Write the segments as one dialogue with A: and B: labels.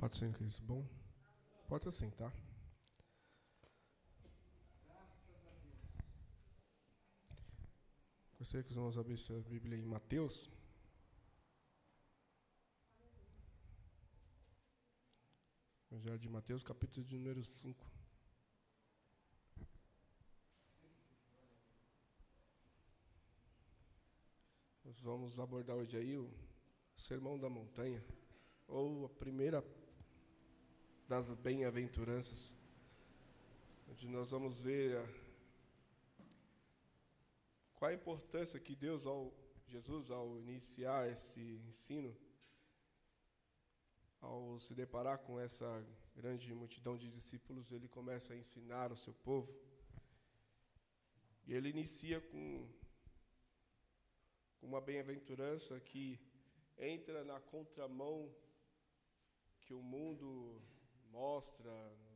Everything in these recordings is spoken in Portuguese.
A: Pode ser, Cris. Bom? Pode ser assim, tá? Gostaria que os irmãos abrissem a Bíblia em Mateus. Evangelho de Mateus, capítulo de número 5. Nós vamos abordar hoje aí o Sermão da Montanha, ou a primeira das bem-aventuranças, onde nós vamos ver a, qual a importância que Deus, ao Jesus, ao iniciar esse ensino, ao se deparar com essa grande multidão de discípulos, ele começa a ensinar o seu povo. E ele inicia com uma bem-aventurança que entra na contramão que o mundo mostra,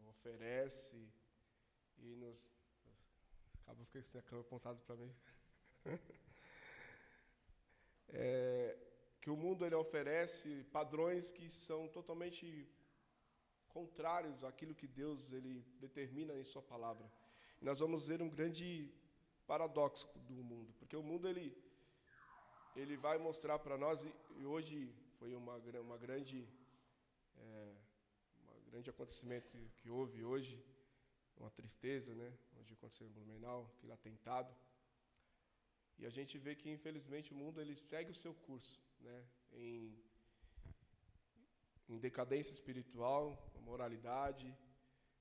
A: oferece e nos. Acaba ficando sem a câmera apontada para mim. é, que o mundo ele oferece padrões que são totalmente contrários àquilo que Deus ele determina em sua palavra. E nós vamos ver um grande paradoxo do mundo, porque o mundo ele ele vai mostrar para nós, e hoje foi uma, uma grande, é, grande acontecimento que houve hoje, uma tristeza, né, onde aconteceu em Blumenau, aquele atentado, e a gente vê que, infelizmente, o mundo ele segue o seu curso, né, em, em decadência espiritual, moralidade,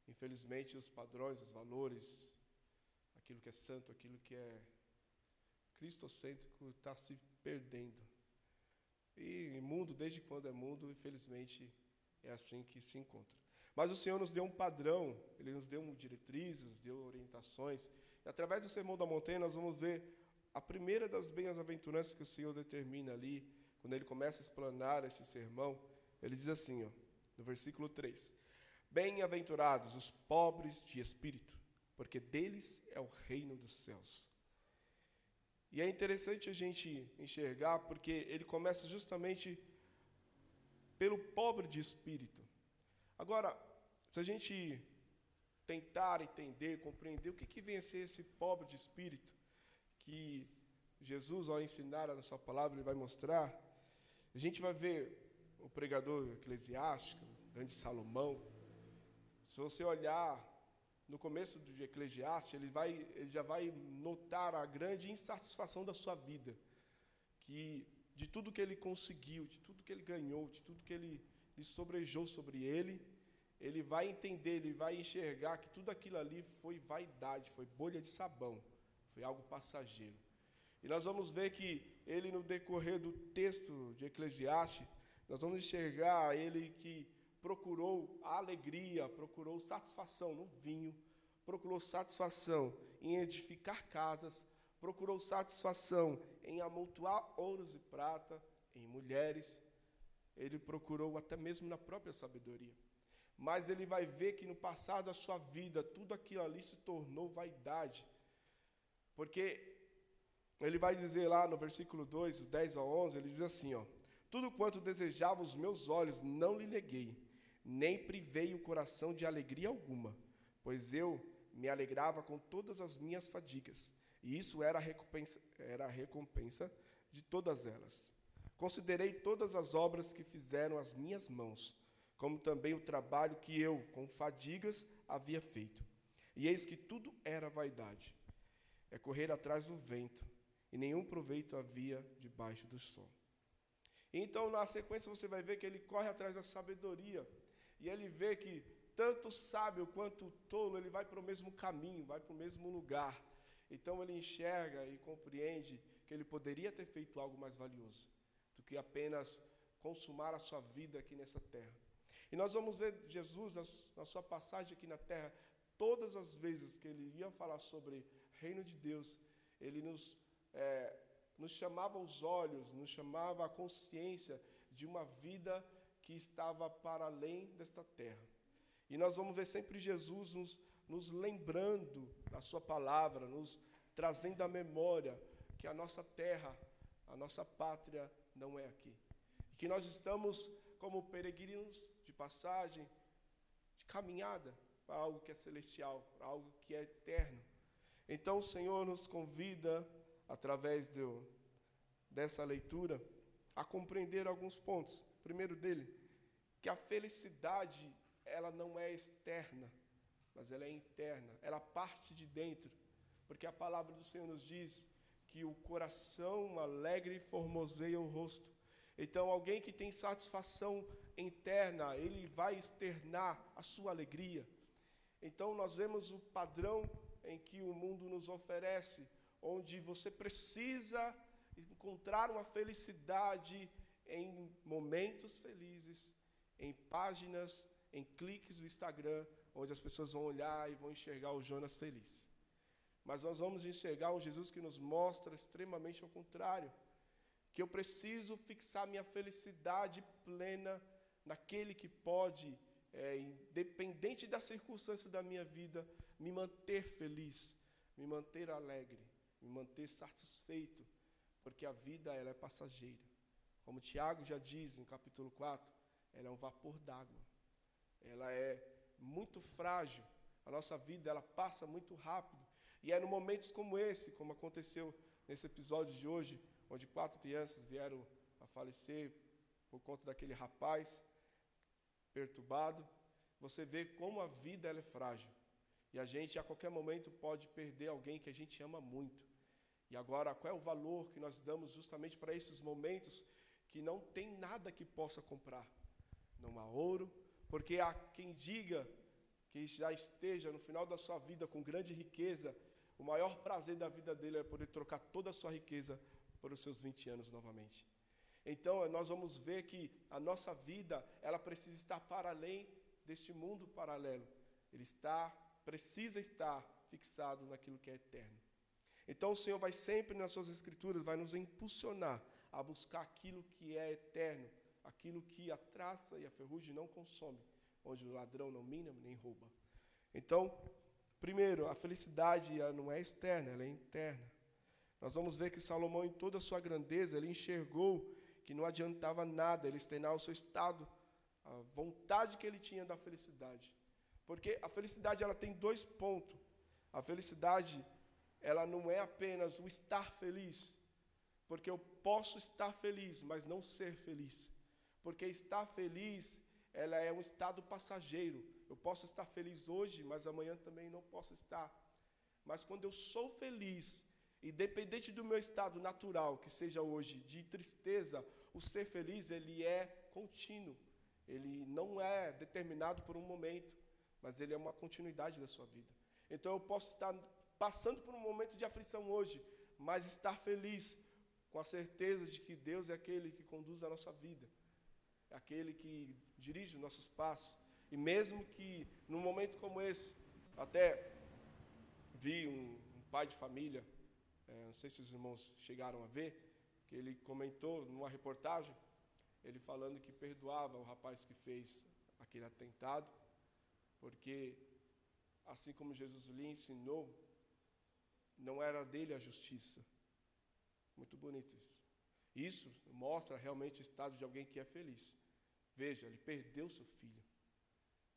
A: infelizmente, os padrões, os valores, aquilo que é santo, aquilo que é cristocêntrico está se perdendo. E mundo, desde quando é mundo, infelizmente, é assim que se encontra. Mas o Senhor nos deu um padrão, Ele nos deu diretrizes, nos deu orientações. E através do Sermão da Montanha, nós vamos ver a primeira das bem-aventuranças que o Senhor determina ali, quando Ele começa a explanar esse sermão. Ele diz assim, ó, no versículo 3: Bem-aventurados os pobres de espírito, porque deles é o reino dos céus. E é interessante a gente enxergar, porque ele começa justamente pelo pobre de espírito. Agora, se a gente tentar entender, compreender o que, que vem a ser esse pobre de espírito, que Jesus, ao ensinar a sua palavra, ele vai mostrar, a gente vai ver o pregador eclesiástico, o grande Salomão. Se você olhar no começo de Eclesiastes, ele, vai, ele já vai notar a grande insatisfação da sua vida, que de tudo que ele conseguiu, de tudo que ele ganhou, de tudo que ele, ele sobrejou sobre ele, ele vai entender, ele vai enxergar que tudo aquilo ali foi vaidade, foi bolha de sabão, foi algo passageiro. E nós vamos ver que ele, no decorrer do texto de Eclesiastes, nós vamos enxergar ele que procurou alegria, procurou satisfação no vinho, procurou satisfação em edificar casas, procurou satisfação em amontoar ouros e prata, em mulheres, ele procurou até mesmo na própria sabedoria. Mas ele vai ver que no passado da sua vida, tudo aquilo ali se tornou vaidade. Porque ele vai dizer lá no versículo 2, 10 a 11, ele diz assim, ó: Tudo quanto desejava os meus olhos não lhe neguei, nem privei o coração de alegria alguma, pois eu me alegrava com todas as minhas fadigas, e isso era a recompensa, era a recompensa de todas elas. Considerei todas as obras que fizeram as minhas mãos, como também o trabalho que eu, com fadigas, havia feito. E eis que tudo era vaidade, é correr atrás do vento, e nenhum proveito havia debaixo do sol. Então, na sequência, você vai ver que ele corre atrás da sabedoria, e ele vê que tanto o sábio quanto o tolo, ele vai para o mesmo caminho, vai para o mesmo lugar. Então ele enxerga e compreende que ele poderia ter feito algo mais valioso que apenas consumar a sua vida aqui nessa terra. E nós vamos ver Jesus, na sua passagem aqui na terra, todas as vezes que ele ia falar sobre reino de Deus, ele nos, é, nos chamava os olhos, nos chamava a consciência de uma vida que estava para além desta terra. E nós vamos ver sempre Jesus nos, nos lembrando da Sua palavra, nos trazendo à memória que a nossa terra, a nossa pátria não é aqui. E que nós estamos como peregrinos de passagem, de caminhada para algo que é celestial, para algo que é eterno. Então o Senhor nos convida, através dessa leitura, a compreender alguns pontos. Primeiro dele, que a felicidade, ela não é externa, mas ela é interna, ela parte de dentro, porque a palavra do Senhor nos diz que o coração alegre formoseia o rosto. Então, alguém que tem satisfação interna, ele vai externar a sua alegria. Então, nós vemos o padrão em que o mundo nos oferece, onde você precisa encontrar uma felicidade em momentos felizes, em páginas, em cliques do Instagram, onde as pessoas vão olhar e vão enxergar o Jonas feliz. Mas nós vamos enxergar um Jesus que nos mostra extremamente ao contrário, que eu preciso fixar minha felicidade plena naquele que pode, é, independente da circunstância da minha vida, me manter feliz, me manter alegre, me manter satisfeito, porque a vida ela é passageira. Como Tiago já diz no capítulo 4, ela é um vapor d'água. Ela é muito frágil. A nossa vida ela passa muito rápido. E é no momentos como esse, como aconteceu nesse episódio de hoje, onde quatro crianças vieram a falecer por conta daquele rapaz perturbado, você vê como a vida é frágil. E a gente a qualquer momento pode perder alguém que a gente ama muito. E agora, qual é o valor que nós damos justamente para esses momentos que não tem nada que possa comprar? Não há ouro, porque há quem diga que já esteja no final da sua vida com grande riqueza, o maior prazer da vida dele é poder trocar toda a sua riqueza por os seus 20 anos novamente. Então, nós vamos ver que a nossa vida, ela precisa estar para além deste mundo paralelo. Ele está precisa estar fixado naquilo que é eterno. Então o Senhor vai sempre nas suas escrituras, vai nos impulsionar a buscar aquilo que é eterno, aquilo que a traça e a ferrugem não consome, onde o ladrão não mina nem rouba. Então, primeiro, a felicidade não é externa, ela é interna. Nós vamos ver que Salomão, em toda a sua grandeza, ele enxergou que não adiantava nada ele estrenar o seu estado, a vontade que ele tinha da felicidade. Porque a felicidade ela tem dois pontos. A felicidade ela não é apenas o estar feliz, porque eu posso estar feliz, mas não ser feliz. Porque estar feliz, ela é um estado passageiro. Eu posso estar feliz hoje, mas amanhã também não posso estar. Mas quando eu sou feliz, independente do meu estado natural, que seja hoje de tristeza, o ser feliz ele é contínuo. Ele não é determinado por um momento mas ele é uma continuidade da sua vida. Então eu posso estar passando por um momento de aflição hoje, mas estar feliz com a certeza de que Deus é aquele que conduz a nossa vida, é aquele que dirige os nossos passos. E mesmo que num momento como esse, até vi um, um pai de família, é, não sei se os irmãos chegaram a ver, que ele comentou numa reportagem, ele falando que perdoava o rapaz que fez aquele atentado, porque assim como Jesus lhe ensinou, não era dele a justiça. Muito bonito isso. Isso mostra realmente o estado de alguém que é feliz. Veja, ele perdeu seu filho,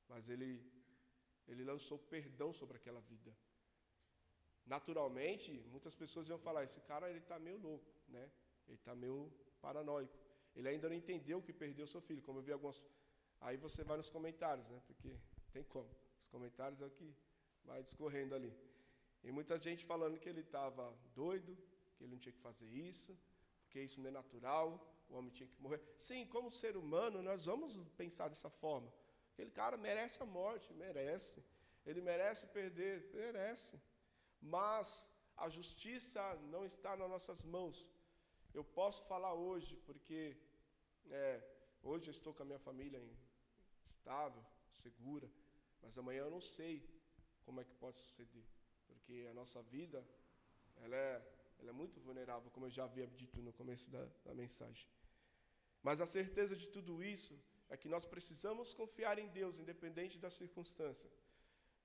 A: mas ele, ele lançou perdão sobre aquela vida. Naturalmente, muitas pessoas iam falar: esse cara ele está meio louco, né? Ele está meio paranoico. Ele ainda não entendeu que perdeu seu filho. Como eu vi algumas. Aí você vai nos comentários, né? Porque tem como. Os comentários é o que vai discorrendo ali. E muita gente falando que ele estava doido, que ele não tinha que fazer isso, porque isso não é natural, o homem tinha que morrer. Sim, como ser humano, nós vamos pensar dessa forma. Aquele cara merece a morte, merece. Ele merece perder, merece. Mas a justiça não está nas nossas mãos. Eu posso falar hoje, porque é, hoje eu estou com a minha família estável, segura. Mas amanhã eu não sei como é que pode suceder, porque a nossa vida ela é, ela é muito vulnerável, como eu já havia dito no começo da, da mensagem. Mas a certeza de tudo isso é que nós precisamos confiar em Deus, independente da circunstância.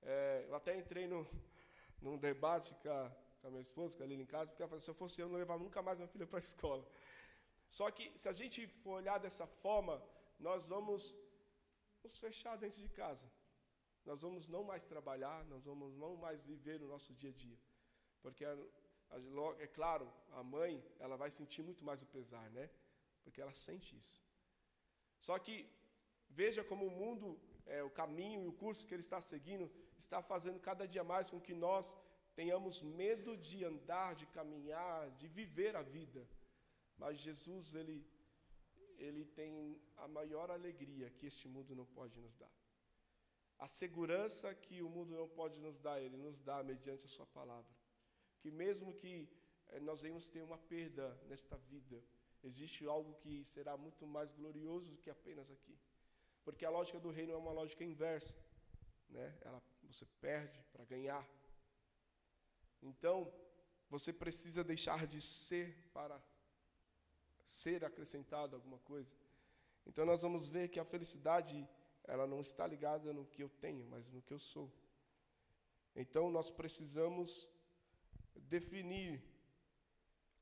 A: É, eu até entrei no, num debate com a, com a minha esposa, com a Lili em casa, porque ela falou: se eu fosse eu, não levava nunca mais minha filha para a escola. Só que, se a gente for olhar dessa forma, nós vamos nos fechar dentro de casa. Nós vamos não mais trabalhar, nós vamos não mais viver o nosso dia a dia. Porque, é claro, a mãe, ela vai sentir muito mais o pesar, né? Porque ela sente isso. Só que, veja como o mundo, é, o caminho e o curso que ele está seguindo, está fazendo cada dia mais com que nós tenhamos medo de andar, de caminhar, de viver a vida. Mas Jesus, ele, ele tem a maior alegria que este mundo não pode nos dar. A segurança que o mundo não pode nos dar, ele nos dá mediante a sua palavra. Que mesmo que eh, nós venhamos ter uma perda nesta vida, existe algo que será muito mais glorioso do que apenas aqui. Porque a lógica do reino é uma lógica inversa, né? Ela, você perde para ganhar. Então, você precisa deixar de ser para ser acrescentado alguma coisa. Então nós vamos ver que a felicidade ela não está ligada no que eu tenho, mas no que eu sou. Então nós precisamos definir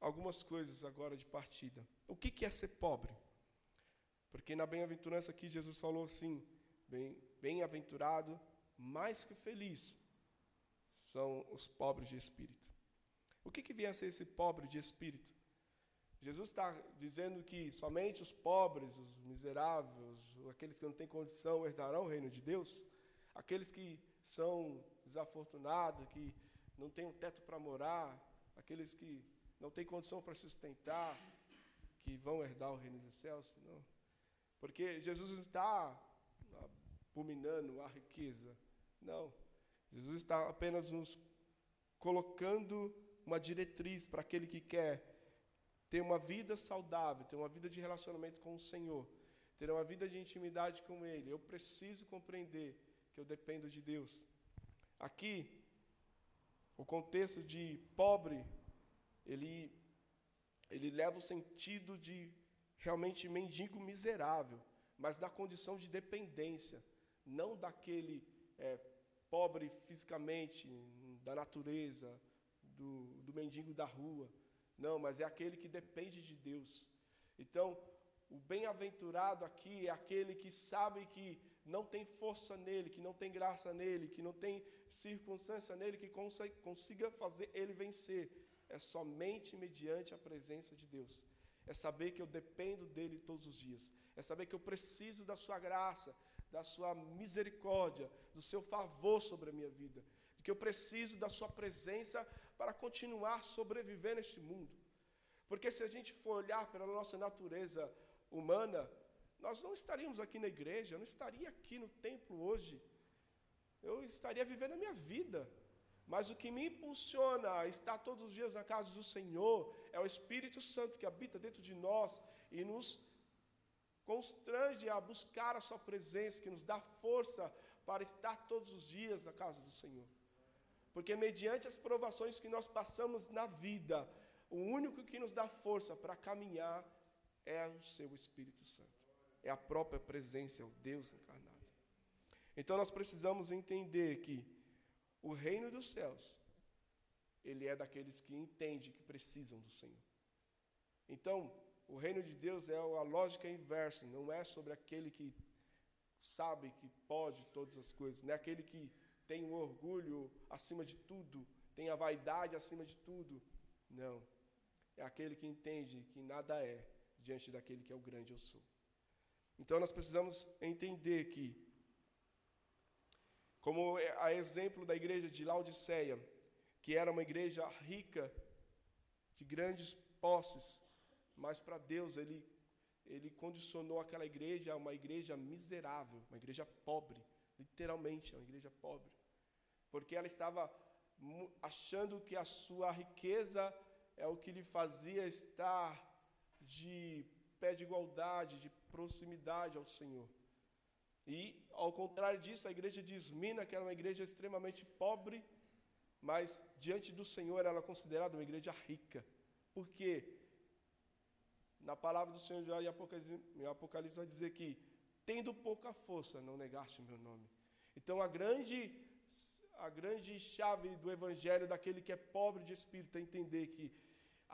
A: algumas coisas agora de partida. O que é ser pobre? Porque na bem-aventurança aqui Jesus falou assim: bem-aventurado, mais que feliz, são os pobres de espírito. O que, que vem a ser esse pobre de espírito? Jesus está dizendo que somente os pobres, os miseráveis, aqueles que não têm condição herdarão o reino de Deus, aqueles que são desafortunados, que não têm um teto para morar, aqueles que não têm condição para sustentar, que vão herdar o reino dos céus, não. Porque Jesus está abominando a riqueza, não. Jesus está apenas nos colocando uma diretriz para aquele que quer ter uma vida saudável, ter uma vida de relacionamento com o Senhor, ter uma vida de intimidade com Ele. Eu preciso compreender que eu dependo de Deus. Aqui, o contexto de pobre, ele, ele leva o sentido de realmente mendigo miserável, mas da condição de dependência, não daquele é, pobre fisicamente, da natureza, do, do mendigo da rua, não, mas é aquele que depende de Deus. Então, o bem-aventurado aqui é aquele que sabe que não tem força nele, que não tem graça nele, que não tem circunstância nele que consiga fazer ele vencer. É somente mediante a presença de Deus. É saber que eu dependo dele todos os dias. É saber que eu preciso da sua graça, da sua misericórdia, do seu favor sobre a minha vida. De que eu preciso da sua presença para continuar sobrevivendo neste mundo. Porque se a gente for olhar pela nossa natureza humana, nós não estaríamos aqui na igreja, eu não estaria aqui no templo hoje. Eu estaria vivendo a minha vida. Mas o que me impulsiona a estar todos os dias na casa do Senhor é o Espírito Santo que habita dentro de nós e nos constrange a buscar a Sua presença, que nos dá força para estar todos os dias na casa do Senhor. Porque mediante as provações que nós passamos na vida, o único que nos dá força para caminhar é o seu Espírito Santo. É a própria presença, é o Deus encarnado. Então nós precisamos entender que o reino dos céus, ele é daqueles que entendem que precisam do Senhor. Então, o reino de Deus é a lógica inversa, não é sobre aquele que sabe que pode todas as coisas, não é aquele que tem o orgulho acima de tudo, tem a vaidade acima de tudo. Não. É aquele que entende que nada é diante daquele que é o grande eu sou. Então nós precisamos entender que, como é a exemplo da igreja de Laodiceia, que era uma igreja rica, de grandes posses, mas para Deus ele, ele condicionou aquela igreja a uma igreja miserável, uma igreja pobre, literalmente, uma igreja pobre porque ela estava achando que a sua riqueza é o que lhe fazia estar de pé de igualdade, de proximidade ao Senhor. E, ao contrário disso, a igreja de Esmina, que era uma igreja extremamente pobre, mas diante do Senhor ela é considerada uma igreja rica. Por quê? Na palavra do Senhor já em Apocalipse vai dizer que, tendo pouca força, não negaste o meu nome. Então, a grande a grande chave do evangelho daquele que é pobre de espírito é entender que,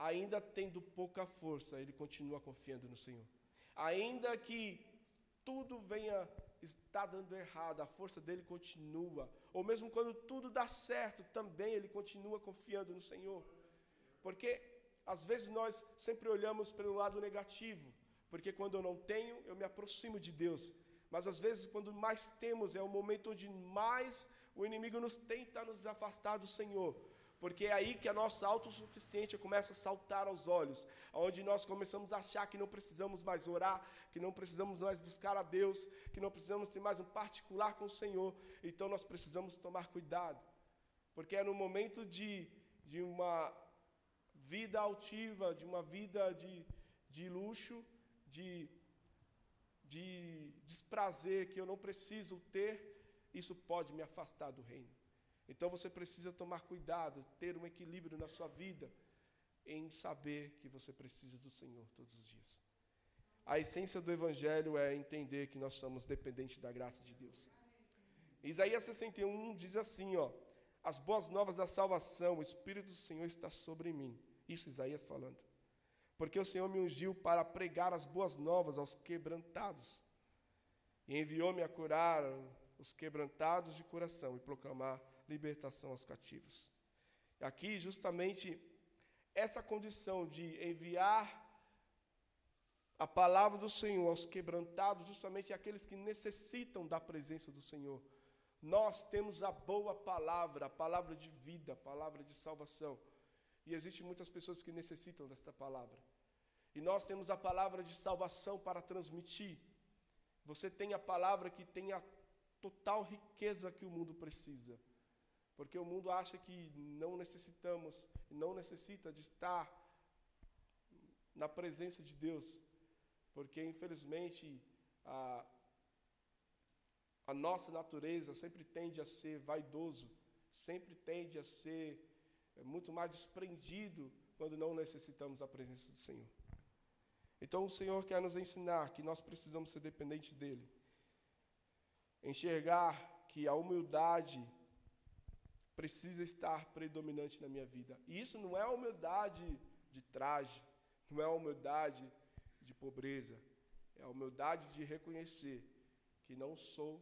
A: ainda tendo pouca força, ele continua confiando no Senhor. Ainda que tudo venha está dando errado, a força dele continua. Ou mesmo quando tudo dá certo, também ele continua confiando no Senhor. Porque às vezes nós sempre olhamos pelo lado negativo, porque quando eu não tenho, eu me aproximo de Deus. Mas às vezes, quando mais temos, é o momento onde mais o inimigo nos tenta nos afastar do Senhor. Porque é aí que a nossa autossuficiência começa a saltar aos olhos, onde nós começamos a achar que não precisamos mais orar, que não precisamos mais buscar a Deus, que não precisamos ter mais um particular com o Senhor. Então nós precisamos tomar cuidado, porque é no momento de, de uma vida altiva, de uma vida de, de luxo, de, de desprazer que eu não preciso ter, isso pode me afastar do reino. Então você precisa tomar cuidado, ter um equilíbrio na sua vida, em saber que você precisa do Senhor todos os dias. A essência do Evangelho é entender que nós somos dependentes da graça de Deus. Isaías 61 diz assim: ó, as boas novas da salvação, o Espírito do Senhor está sobre mim. Isso Isaías falando. Porque o Senhor me ungiu para pregar as boas novas aos quebrantados, e enviou-me a curar os quebrantados de coração e proclamar libertação aos cativos. Aqui, justamente, essa condição de enviar a palavra do Senhor aos quebrantados, justamente aqueles que necessitam da presença do Senhor. Nós temos a boa palavra, a palavra de vida, a palavra de salvação. E existem muitas pessoas que necessitam desta palavra. E nós temos a palavra de salvação para transmitir. Você tem a palavra que tem a total riqueza que o mundo precisa. Porque o mundo acha que não necessitamos, não necessita de estar na presença de Deus. Porque, infelizmente, a, a nossa natureza sempre tende a ser vaidoso, sempre tende a ser é, muito mais desprendido quando não necessitamos da presença do Senhor. Então, o Senhor quer nos ensinar que nós precisamos ser dependentes dEle. Enxergar que a humildade precisa estar predominante na minha vida. E isso não é humildade de traje, não é humildade de pobreza, é a humildade de reconhecer que não sou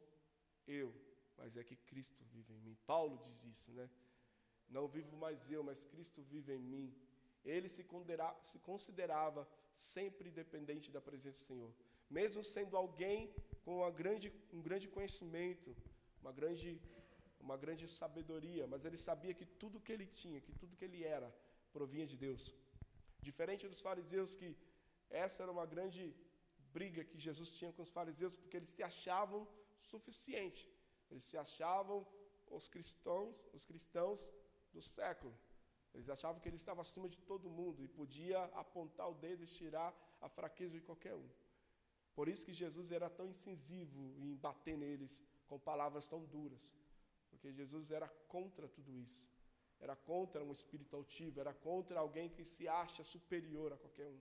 A: eu, mas é que Cristo vive em mim. Paulo diz isso, né? Não vivo mais eu, mas Cristo vive em mim. Ele se, se considerava sempre dependente da presença do Senhor, mesmo sendo alguém com grande, um grande conhecimento, uma grande uma grande sabedoria, mas ele sabia que tudo que ele tinha, que tudo que ele era, provinha de Deus. Diferente dos fariseus, que essa era uma grande briga que Jesus tinha com os fariseus, porque eles se achavam suficiente. Eles se achavam os cristãos, os cristãos do século. Eles achavam que ele estava acima de todo mundo e podia apontar o dedo e tirar a fraqueza de qualquer um. Por isso que Jesus era tão incisivo em bater neles com palavras tão duras. Porque Jesus era contra tudo isso. Era contra um espírito altivo, era contra alguém que se acha superior a qualquer um.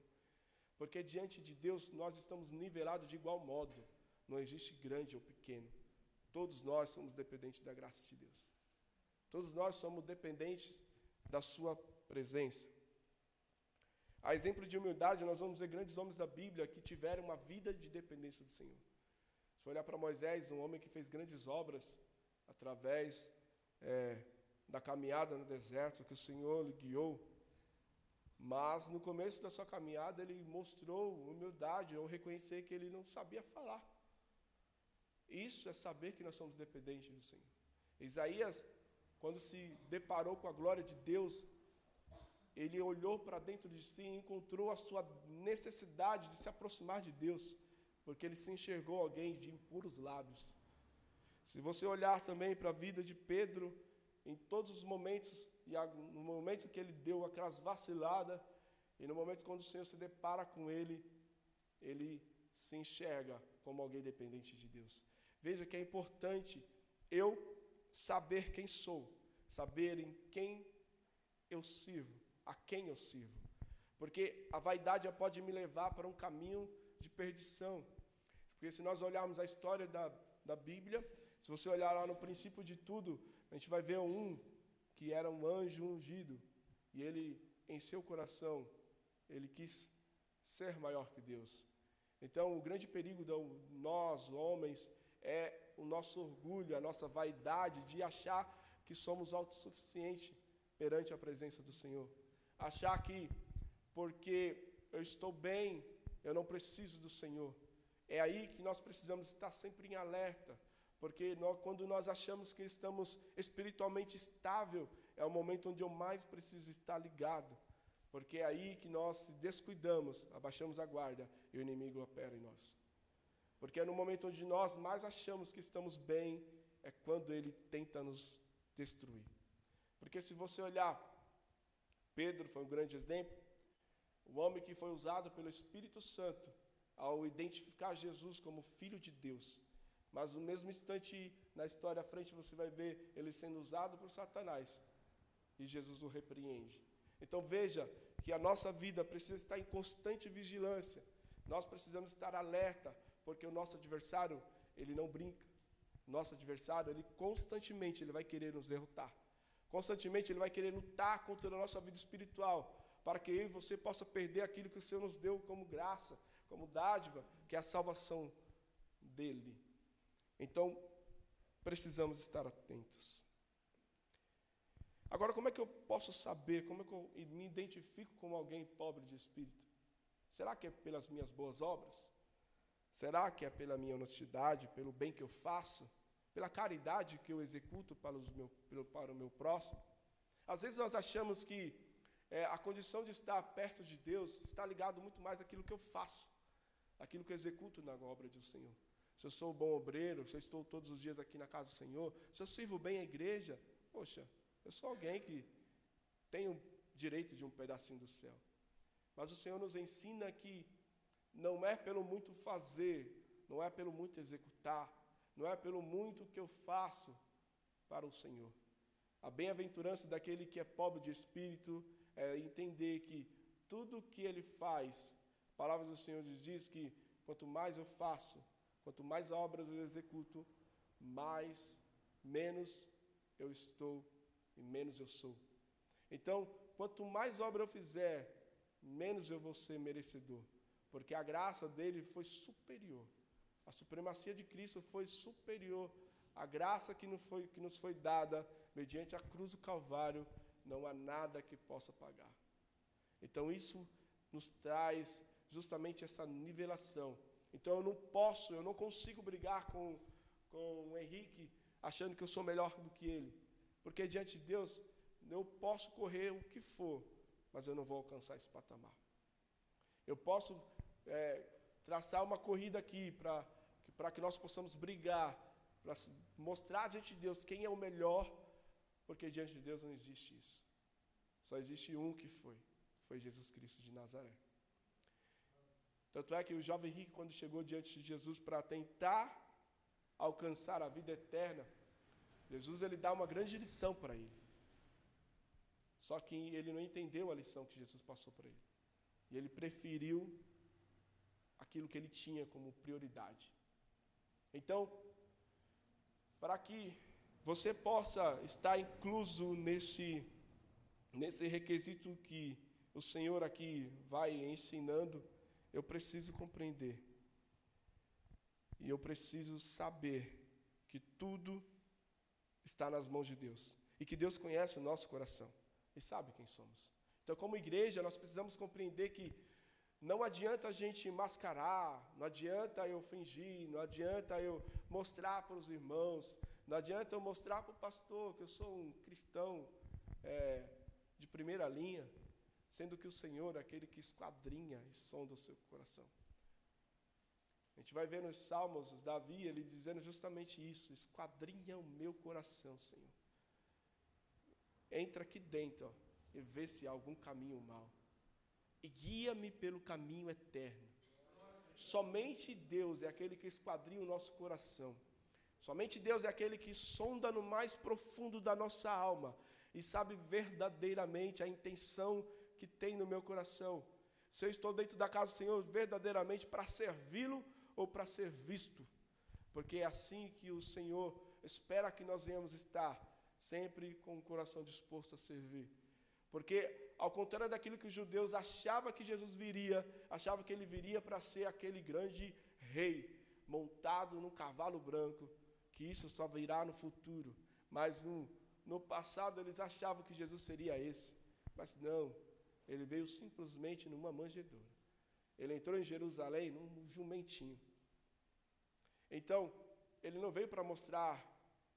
A: Porque diante de Deus nós estamos nivelados de igual modo. Não existe grande ou pequeno. Todos nós somos dependentes da graça de Deus. Todos nós somos dependentes da Sua presença. A exemplo de humildade, nós vamos ver grandes homens da Bíblia que tiveram uma vida de dependência do Senhor. Se olhar para Moisés, um homem que fez grandes obras, através é, da caminhada no deserto que o Senhor lhe guiou. Mas no começo da sua caminhada ele mostrou humildade ao reconhecer que ele não sabia falar. Isso é saber que nós somos dependentes do Senhor. Isaías, quando se deparou com a glória de Deus, ele olhou para dentro de si e encontrou a sua necessidade de se aproximar de Deus, porque ele se enxergou alguém de impuros lábios. Se você olhar também para a vida de Pedro, em todos os momentos, e no momento que ele deu aquelas vaciladas, e no momento quando o Senhor se depara com ele, ele se enxerga como alguém dependente de Deus. Veja que é importante eu saber quem sou, saber em quem eu sirvo, a quem eu sirvo. Porque a vaidade pode me levar para um caminho de perdição. Porque se nós olharmos a história da, da Bíblia, se você olhar lá no princípio de tudo, a gente vai ver um que era um anjo ungido, e ele, em seu coração, ele quis ser maior que Deus. Então, o grande perigo de nós, homens, é o nosso orgulho, a nossa vaidade de achar que somos autossuficientes perante a presença do Senhor. Achar que porque eu estou bem, eu não preciso do Senhor. É aí que nós precisamos estar sempre em alerta, porque nós, quando nós achamos que estamos espiritualmente estável, é o momento onde eu mais preciso estar ligado, porque é aí que nós se descuidamos, abaixamos a guarda e o inimigo opera em nós. Porque é no momento onde nós mais achamos que estamos bem, é quando ele tenta nos destruir. Porque se você olhar, Pedro foi um grande exemplo, o homem que foi usado pelo Espírito Santo ao identificar Jesus como Filho de Deus. Mas no mesmo instante, na história à frente, você vai ver ele sendo usado por Satanás. E Jesus o repreende. Então veja que a nossa vida precisa estar em constante vigilância. Nós precisamos estar alerta, porque o nosso adversário, ele não brinca. Nosso adversário, ele constantemente ele vai querer nos derrotar. Constantemente ele vai querer lutar contra a nossa vida espiritual, para que eu e você possa perder aquilo que o Senhor nos deu como graça, como dádiva, que é a salvação dele. Então, precisamos estar atentos. Agora, como é que eu posso saber, como é que eu me identifico como alguém pobre de espírito? Será que é pelas minhas boas obras? Será que é pela minha honestidade, pelo bem que eu faço, pela caridade que eu executo para, meu, para o meu próximo? Às vezes nós achamos que é, a condição de estar perto de Deus está ligado muito mais àquilo que eu faço, àquilo que eu executo na obra do Senhor. Se eu sou bom obreiro, se eu estou todos os dias aqui na casa do Senhor, se eu sirvo bem a igreja, poxa, eu sou alguém que tem o direito de um pedacinho do céu. Mas o Senhor nos ensina que não é pelo muito fazer, não é pelo muito executar, não é pelo muito que eu faço para o Senhor. A bem-aventurança daquele que é pobre de espírito é entender que tudo que ele faz, a palavra do Senhor diz que quanto mais eu faço, quanto mais obras eu executo, mais, menos eu estou e menos eu sou. Então, quanto mais obra eu fizer, menos eu vou ser merecedor, porque a graça dele foi superior. A supremacia de Cristo foi superior. A graça que foi, que nos foi dada mediante a cruz do Calvário não há nada que possa pagar. Então isso nos traz justamente essa nivelação. Então eu não posso, eu não consigo brigar com, com o Henrique achando que eu sou melhor do que ele. Porque diante de Deus, eu posso correr o que for, mas eu não vou alcançar esse patamar. Eu posso é, traçar uma corrida aqui para que nós possamos brigar, para mostrar diante de Deus quem é o melhor, porque diante de Deus não existe isso. Só existe um que foi, foi Jesus Cristo de Nazaré. Tanto é que o jovem rico, quando chegou diante de Jesus para tentar alcançar a vida eterna, Jesus ele dá uma grande lição para ele. Só que ele não entendeu a lição que Jesus passou para ele. E ele preferiu aquilo que ele tinha como prioridade. Então, para que você possa estar incluso nesse, nesse requisito que o Senhor aqui vai ensinando, eu preciso compreender. E eu preciso saber que tudo está nas mãos de Deus. E que Deus conhece o nosso coração e sabe quem somos. Então, como igreja, nós precisamos compreender que não adianta a gente mascarar, não adianta eu fingir, não adianta eu mostrar para os irmãos, não adianta eu mostrar para o pastor que eu sou um cristão é, de primeira linha, sendo que o Senhor é aquele que esquadrinha e sonda o seu coração. A gente vai ver nos Salmos, Davi, ele dizendo justamente isso: esquadrinha o meu coração, Senhor. Entra aqui dentro ó, e vê se há algum caminho mal. E guia-me pelo caminho eterno. Somente Deus é aquele que esquadrinha o nosso coração. Somente Deus é aquele que sonda no mais profundo da nossa alma e sabe verdadeiramente a intenção que tem no meu coração. Se eu estou dentro da casa do Senhor verdadeiramente para servi-lo ou para ser visto. Porque é assim que o Senhor espera que nós venhamos estar, sempre com o coração disposto a servir. Porque, ao contrário daquilo que os judeus achavam que Jesus viria, achavam que ele viria para ser aquele grande rei, montado num cavalo branco, que isso só virá no futuro. Mas no, no passado eles achavam que Jesus seria esse. Mas não, ele veio simplesmente numa manjedoura. Ele entrou em Jerusalém num jumentinho. Então, ele não veio para mostrar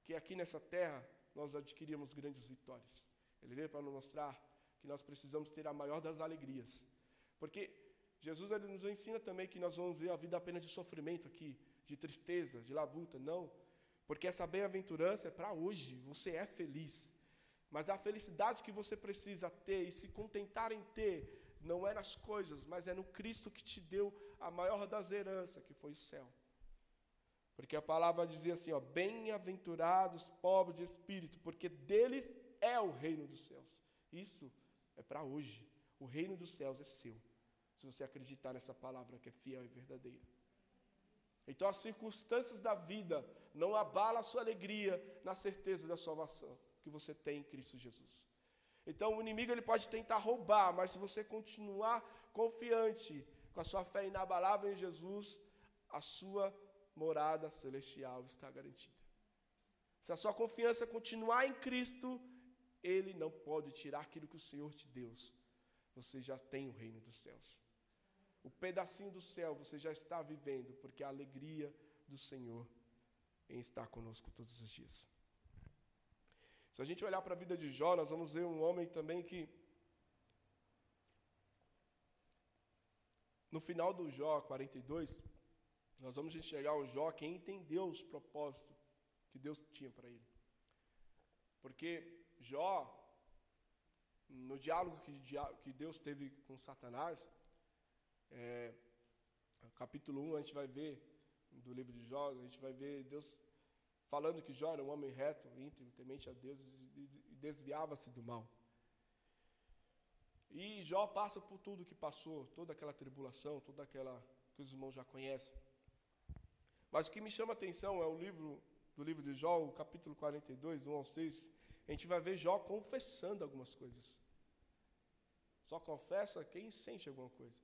A: que aqui nessa terra nós adquiríamos grandes vitórias. Ele veio para nos mostrar que nós precisamos ter a maior das alegrias. Porque Jesus ele nos ensina também que nós vamos ver a vida apenas de sofrimento aqui, de tristeza, de labuta. Não. Porque essa bem-aventurança é para hoje. Você é feliz. Mas a felicidade que você precisa ter e se contentar em ter não é nas coisas, mas é no Cristo que te deu a maior das heranças, que foi o céu. Porque a palavra dizia assim, ó, bem-aventurados pobres de espírito, porque deles é o reino dos céus. Isso é para hoje. O reino dos céus é seu. Se você acreditar nessa palavra que é fiel e verdadeira. Então as circunstâncias da vida não abalam a sua alegria na certeza da salvação que você tem em Cristo Jesus. Então o inimigo ele pode tentar roubar, mas se você continuar confiante com a sua fé inabalável em Jesus, a sua morada celestial está garantida. Se a sua confiança continuar em Cristo, Ele não pode tirar aquilo que o Senhor te deu. Você já tem o reino dos céus. O pedacinho do céu você já está vivendo, porque a alegria do Senhor em estar conosco todos os dias. Se a gente olhar para a vida de Jó, nós vamos ver um homem também que, no final do Jó 42, nós vamos enxergar um Jó que entendeu os propósitos que Deus tinha para ele. Porque Jó, no diálogo que, Deus teve com Satanás, é, capítulo 1, a gente vai ver, do livro de Jó, a gente vai ver Deus falando que Jó era um homem reto, íntegro, temente a Deus e desviava-se do mal. E Jó passa por tudo que passou, toda aquela tribulação, toda aquela que os irmãos já conhecem. Mas o que me chama a atenção é o livro do livro de Jó, o capítulo 42, do 1 ao 6. A gente vai ver Jó confessando algumas coisas. Só confessa quem sente alguma coisa.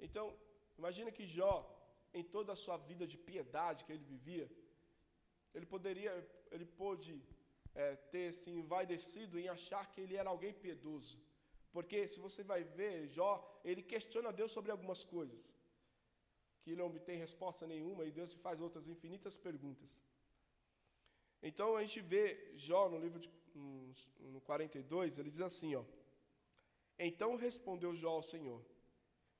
A: Então, imagina que Jó, em toda a sua vida de piedade que ele vivia, ele poderia, ele pôde é, ter se envaidecido em achar que ele era alguém piedoso. Porque se você vai ver, Jó, ele questiona Deus sobre algumas coisas que ele não obtém resposta nenhuma e Deus faz outras infinitas perguntas. Então a gente vê Jó no livro de, no 42, ele diz assim, ó: Então respondeu Jó ao Senhor: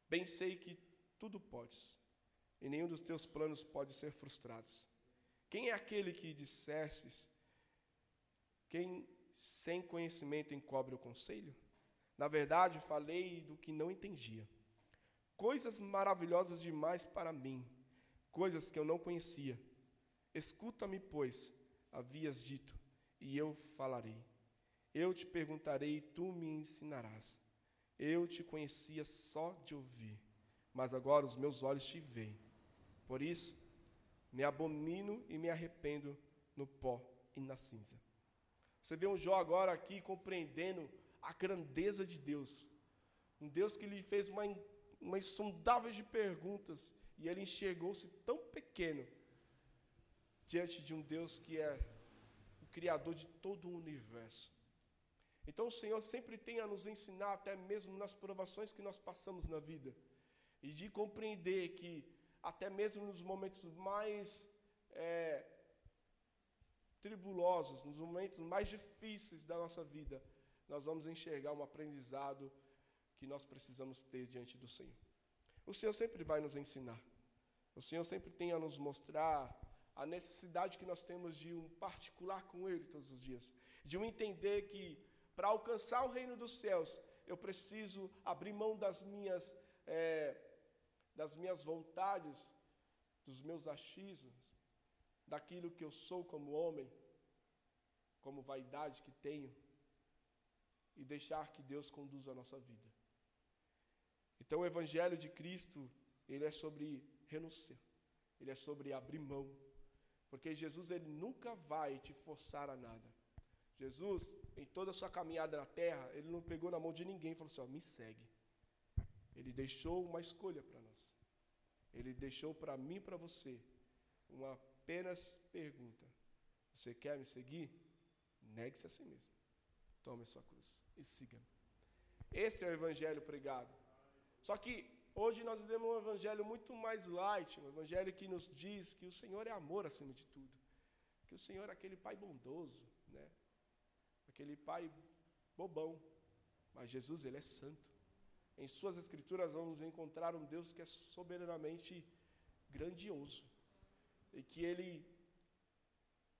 A: Bem sei que tudo podes, e nenhum dos teus planos pode ser frustrados. Quem é aquele que dissestes, quem sem conhecimento encobre o conselho? Na verdade, falei do que não entendia coisas maravilhosas demais para mim, coisas que eu não conhecia. Escuta-me, pois, havias dito, e eu falarei. Eu te perguntarei e tu me ensinarás. Eu te conhecia só de ouvir, mas agora os meus olhos te veem. Por isso, me abomino e me arrependo no pó e na cinza. Você vê um Jó agora aqui compreendendo a grandeza de Deus. Um Deus que lhe fez uma uma insondável de perguntas, e ele enxergou-se tão pequeno diante de um Deus que é o Criador de todo o universo. Então o Senhor sempre tem a nos ensinar, até mesmo nas provações que nós passamos na vida, e de compreender que, até mesmo nos momentos mais é, tribulosos, nos momentos mais difíceis da nossa vida, nós vamos enxergar um aprendizado que nós precisamos ter diante do Senhor. O Senhor sempre vai nos ensinar. O Senhor sempre tem a nos mostrar a necessidade que nós temos de um particular com Ele todos os dias. De um entender que, para alcançar o reino dos céus, eu preciso abrir mão das minhas, é, das minhas vontades, dos meus achismos, daquilo que eu sou como homem, como vaidade que tenho, e deixar que Deus conduza a nossa vida. Então o evangelho de Cristo, ele é sobre renúncia. Ele é sobre abrir mão. Porque Jesus ele nunca vai te forçar a nada. Jesus, em toda a sua caminhada na terra, ele não pegou na mão de ninguém e falou assim: ó, me segue. Ele deixou uma escolha para nós. Ele deixou para mim e para você uma apenas pergunta: Você quer me seguir? Negue-se a si mesmo. Tome a sua cruz e siga-me. Esse é o evangelho pregado. Só que hoje nós vivemos um evangelho muito mais light, um evangelho que nos diz que o Senhor é amor acima de tudo. Que o Senhor é aquele pai bondoso, né? Aquele pai bobão. Mas Jesus, ele é santo. Em suas escrituras vamos encontrar um Deus que é soberanamente grandioso. E que ele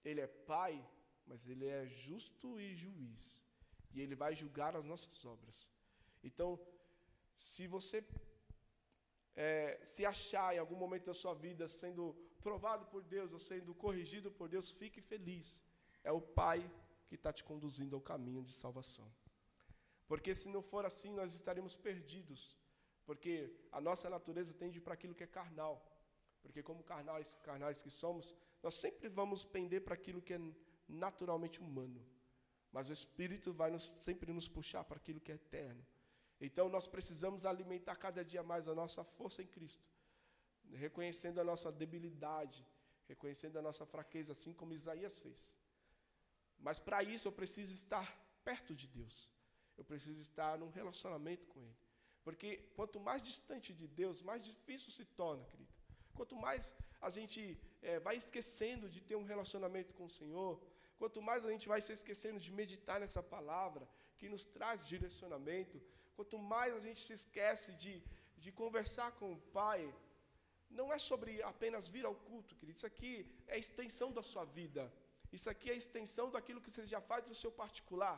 A: ele é pai, mas ele é justo e juiz. E ele vai julgar as nossas obras. Então, se você é, se achar em algum momento da sua vida sendo provado por Deus ou sendo corrigido por Deus, fique feliz. É o Pai que está te conduzindo ao caminho de salvação. Porque se não for assim, nós estaremos perdidos. Porque a nossa natureza tende para aquilo que é carnal. Porque, como carnais, carnais que somos, nós sempre vamos pender para aquilo que é naturalmente humano. Mas o Espírito vai nos, sempre nos puxar para aquilo que é eterno. Então nós precisamos alimentar cada dia mais a nossa força em Cristo, reconhecendo a nossa debilidade, reconhecendo a nossa fraqueza, assim como Isaías fez. Mas para isso eu preciso estar perto de Deus, eu preciso estar num relacionamento com Ele. Porque quanto mais distante de Deus, mais difícil se torna, querido. Quanto mais a gente é, vai esquecendo de ter um relacionamento com o Senhor, quanto mais a gente vai se esquecendo de meditar nessa palavra que nos traz direcionamento, Quanto mais a gente se esquece de, de conversar com o Pai, não é sobre apenas vir ao culto, querido. Isso aqui é a extensão da sua vida. Isso aqui é a extensão daquilo que você já faz no seu particular.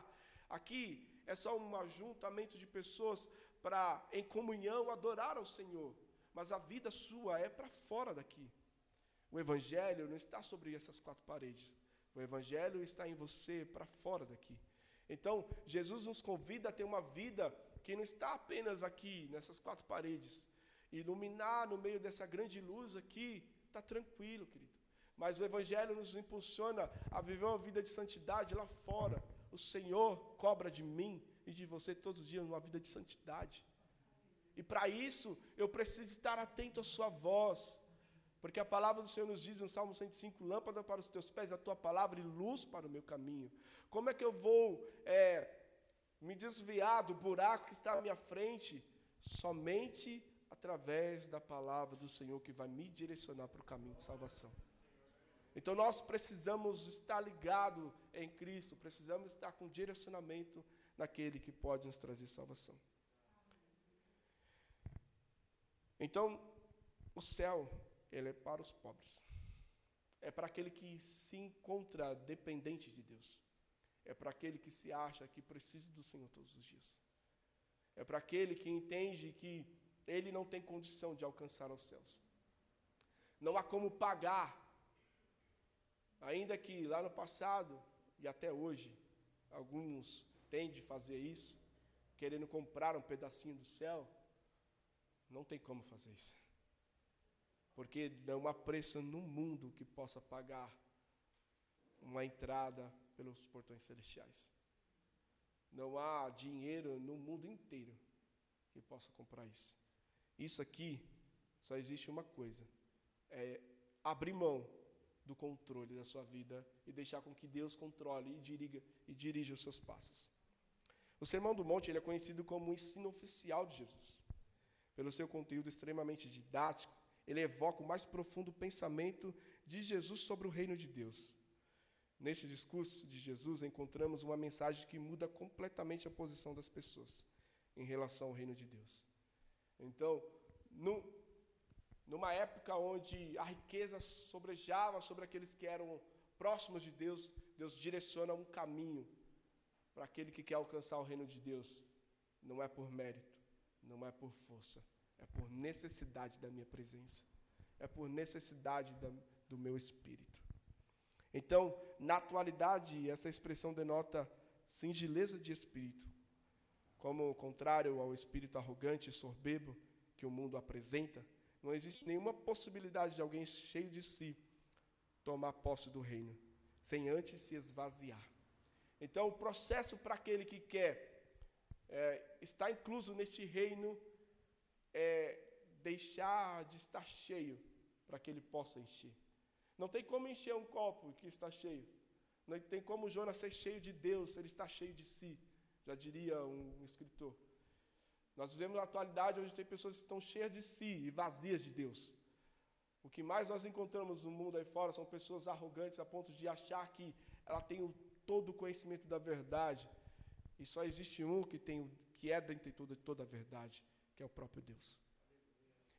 A: Aqui é só um ajuntamento de pessoas para, em comunhão, adorar ao Senhor. Mas a vida sua é para fora daqui. O Evangelho não está sobre essas quatro paredes. O Evangelho está em você, para fora daqui. Então, Jesus nos convida a ter uma vida que não está apenas aqui, nessas quatro paredes. Iluminar no meio dessa grande luz aqui, está tranquilo, querido. Mas o Evangelho nos impulsiona a viver uma vida de santidade lá fora. O Senhor cobra de mim e de você todos os dias uma vida de santidade. E para isso, eu preciso estar atento à Sua voz. Porque a palavra do Senhor nos diz no Salmo 105: Lâmpada para os teus pés, a tua palavra e luz para o meu caminho. Como é que eu vou é, me desviar do buraco que está à minha frente, somente através da palavra do Senhor que vai me direcionar para o caminho de salvação. Então nós precisamos estar ligado em Cristo, precisamos estar com direcionamento naquele que pode nos trazer salvação. Então, o céu, ele é para os pobres. É para aquele que se encontra dependente de Deus é para aquele que se acha que precisa do Senhor todos os dias. É para aquele que entende que ele não tem condição de alcançar os céus. Não há como pagar, ainda que lá no passado e até hoje, alguns têm de fazer isso, querendo comprar um pedacinho do céu, não tem como fazer isso. Porque não há preço no mundo que possa pagar uma entrada pelos portões celestiais. Não há dinheiro no mundo inteiro que possa comprar isso. Isso aqui só existe uma coisa: é abrir mão do controle da sua vida e deixar com que Deus controle e dirija, e dirija os seus passos. O Sermão do Monte ele é conhecido como o ensino oficial de Jesus. Pelo seu conteúdo extremamente didático, ele evoca o mais profundo pensamento de Jesus sobre o reino de Deus. Nesse discurso de Jesus, encontramos uma mensagem que muda completamente a posição das pessoas em relação ao reino de Deus. Então, no, numa época onde a riqueza sobrejava sobre aqueles que eram próximos de Deus, Deus direciona um caminho para aquele que quer alcançar o reino de Deus. Não é por mérito, não é por força, é por necessidade da minha presença, é por necessidade da, do meu espírito. Então, na atualidade, essa expressão denota singeleza de espírito, como contrário ao espírito arrogante e soberbo que o mundo apresenta, não existe nenhuma possibilidade de alguém cheio de si tomar posse do reino, sem antes se esvaziar. Então, o processo para aquele que quer é, estar incluso nesse reino é deixar de estar cheio para que ele possa encher. Não tem como encher um copo que está cheio. Não tem como Jonas ser cheio de Deus, ele está cheio de si, já diria um escritor. Nós vivemos uma atualidade onde tem pessoas que estão cheias de si e vazias de Deus. O que mais nós encontramos no mundo aí fora são pessoas arrogantes a ponto de achar que ela tem o, todo o conhecimento da verdade. E só existe um que, tem, que é dentro de toda, toda a verdade, que é o próprio Deus.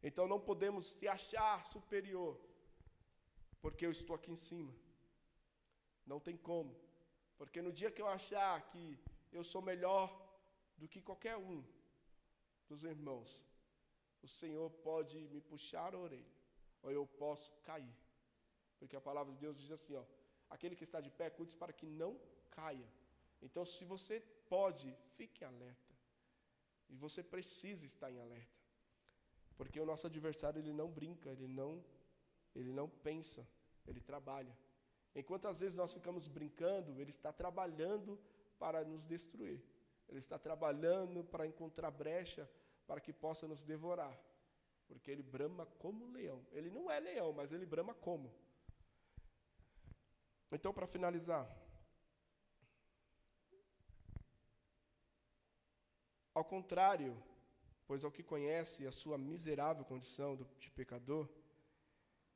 A: Então não podemos se achar superior, porque eu estou aqui em cima. Não tem como. Porque no dia que eu achar que eu sou melhor do que qualquer um dos irmãos, o Senhor pode me puxar a orelha, ou eu posso cair. Porque a palavra de Deus diz assim, ó, aquele que está de pé, cuide para que não caia. Então, se você pode, fique alerta. E você precisa estar em alerta. Porque o nosso adversário ele não brinca, ele não ele não pensa, ele trabalha. Enquanto às vezes nós ficamos brincando, ele está trabalhando para nos destruir. Ele está trabalhando para encontrar brecha para que possa nos devorar. Porque ele brama como leão. Ele não é leão, mas ele brama como. Então, para finalizar, ao contrário, pois ao que conhece a sua miserável condição de pecador,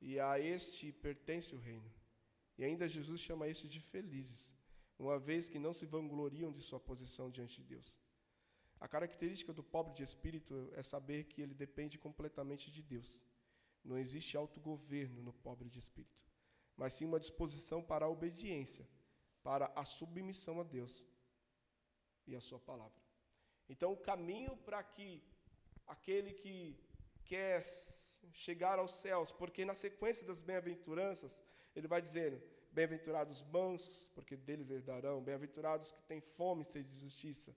A: e a este pertence o reino. E ainda Jesus chama esses de felizes, uma vez que não se vangloriam de sua posição diante de Deus. A característica do pobre de espírito é saber que ele depende completamente de Deus. Não existe autogoverno no pobre de espírito, mas sim uma disposição para a obediência, para a submissão a Deus e a sua palavra. Então, o caminho para que aquele que quer chegar aos céus, porque na sequência das bem-aventuranças, ele vai dizendo: Bem-aventurados mansos, porque deles herdarão. Bem-aventurados que têm fome e sede de justiça.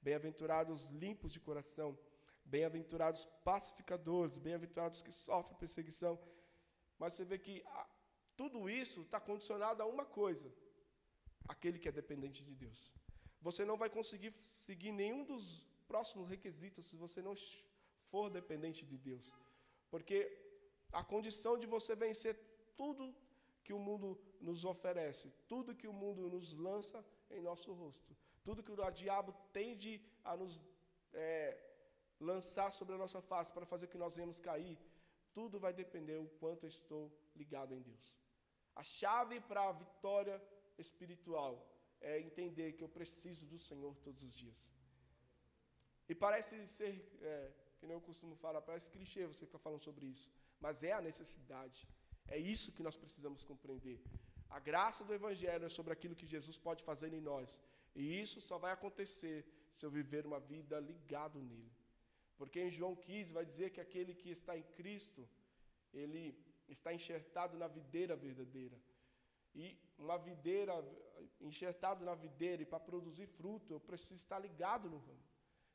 A: Bem-aventurados limpos de coração. Bem-aventurados pacificadores. Bem-aventurados que sofrem perseguição. Mas você vê que a, tudo isso está condicionado a uma coisa: aquele que é dependente de Deus. Você não vai conseguir seguir nenhum dos próximos requisitos se você não for dependente de Deus. Porque a condição de você vencer tudo que o mundo nos oferece, tudo que o mundo nos lança em nosso rosto, tudo que o diabo tende a nos é, lançar sobre a nossa face para fazer que nós venhamos cair, tudo vai depender o quanto eu estou ligado em Deus. A chave para a vitória espiritual é entender que eu preciso do Senhor todos os dias. E parece ser, é, que nem eu costumo falar, parece clichê você ficar falando sobre isso, mas é a necessidade. É isso que nós precisamos compreender. A graça do Evangelho é sobre aquilo que Jesus pode fazer em nós. E isso só vai acontecer se eu viver uma vida ligado nele. Porque em João 15 vai dizer que aquele que está em Cristo, ele está enxertado na videira verdadeira. E uma videira, enxertado na videira, e para produzir fruto, eu preciso estar ligado no ramo.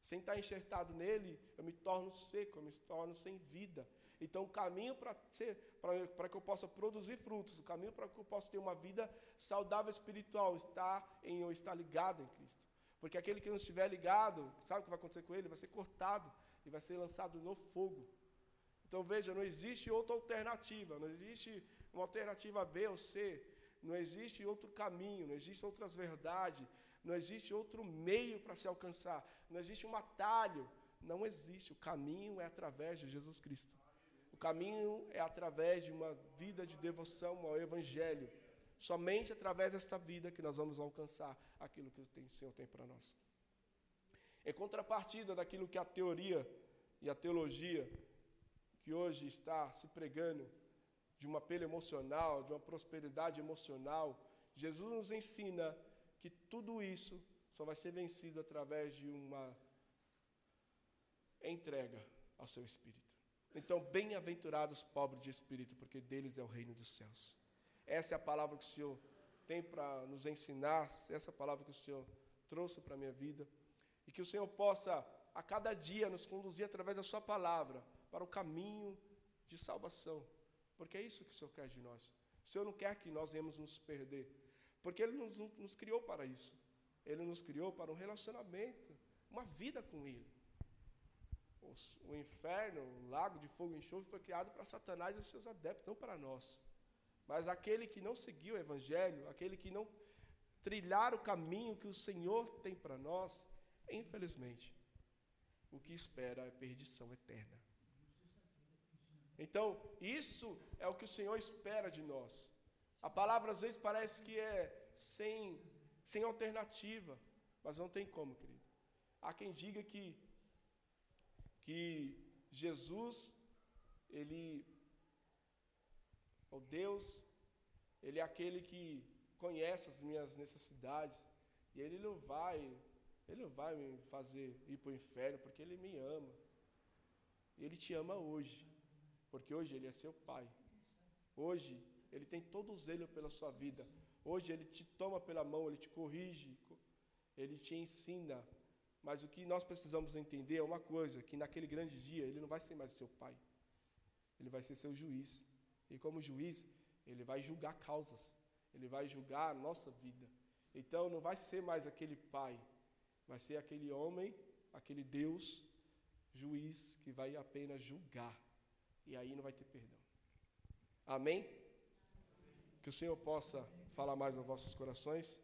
A: Sem estar enxertado nele, eu me torno seco, eu me torno sem vida. Então, o caminho para que eu possa produzir frutos, o caminho para que eu possa ter uma vida saudável espiritual, está em eu estar ligado em Cristo. Porque aquele que não estiver ligado, sabe o que vai acontecer com ele? Vai ser cortado e vai ser lançado no fogo. Então, veja, não existe outra alternativa, não existe uma alternativa B ou C, não existe outro caminho, não existe outras verdades, não existe outro meio para se alcançar, não existe um atalho, não existe. O caminho é através de Jesus Cristo. O caminho é através de uma vida de devoção ao Evangelho. Somente através desta vida que nós vamos alcançar aquilo que o Senhor tem para nós. Em contrapartida daquilo que a teoria e a teologia que hoje está se pregando de um apelo emocional, de uma prosperidade emocional, Jesus nos ensina que tudo isso só vai ser vencido através de uma entrega ao seu espírito. Então, bem-aventurados pobres de espírito, porque deles é o reino dos céus. Essa é a palavra que o Senhor tem para nos ensinar, essa é palavra que o Senhor trouxe para a minha vida. E que o Senhor possa, a cada dia, nos conduzir através da Sua palavra para o caminho de salvação. Porque é isso que o Senhor quer de nós. O Senhor não quer que nós venhamos nos perder. Porque Ele nos, nos criou para isso. Ele nos criou para um relacionamento, uma vida com Ele o inferno, o lago de fogo e enxofre foi criado para Satanás e seus adeptos, não para nós. Mas aquele que não seguiu o Evangelho, aquele que não trilhar o caminho que o Senhor tem para nós, infelizmente, o que espera é perdição eterna. Então, isso é o que o Senhor espera de nós. A palavra às vezes parece que é sem, sem alternativa, mas não tem como, querido. Há quem diga que, que Jesus, ele, o Deus, ele é aquele que conhece as minhas necessidades e ele não vai, ele não vai me fazer ir para o inferno porque ele me ama. Ele te ama hoje, porque hoje ele é seu pai. Hoje ele tem todo o zelo pela sua vida. Hoje ele te toma pela mão, ele te corrige, ele te ensina. Mas o que nós precisamos entender é uma coisa, que naquele grande dia ele não vai ser mais seu pai. Ele vai ser seu juiz. E como juiz, ele vai julgar causas. Ele vai julgar a nossa vida. Então não vai ser mais aquele pai, vai ser aquele homem, aquele Deus, juiz, que vai apenas julgar. E aí não vai ter perdão. Amém? Que o Senhor possa falar mais aos vossos corações.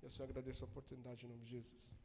A: E eu só agradeço a oportunidade em nome de Jesus.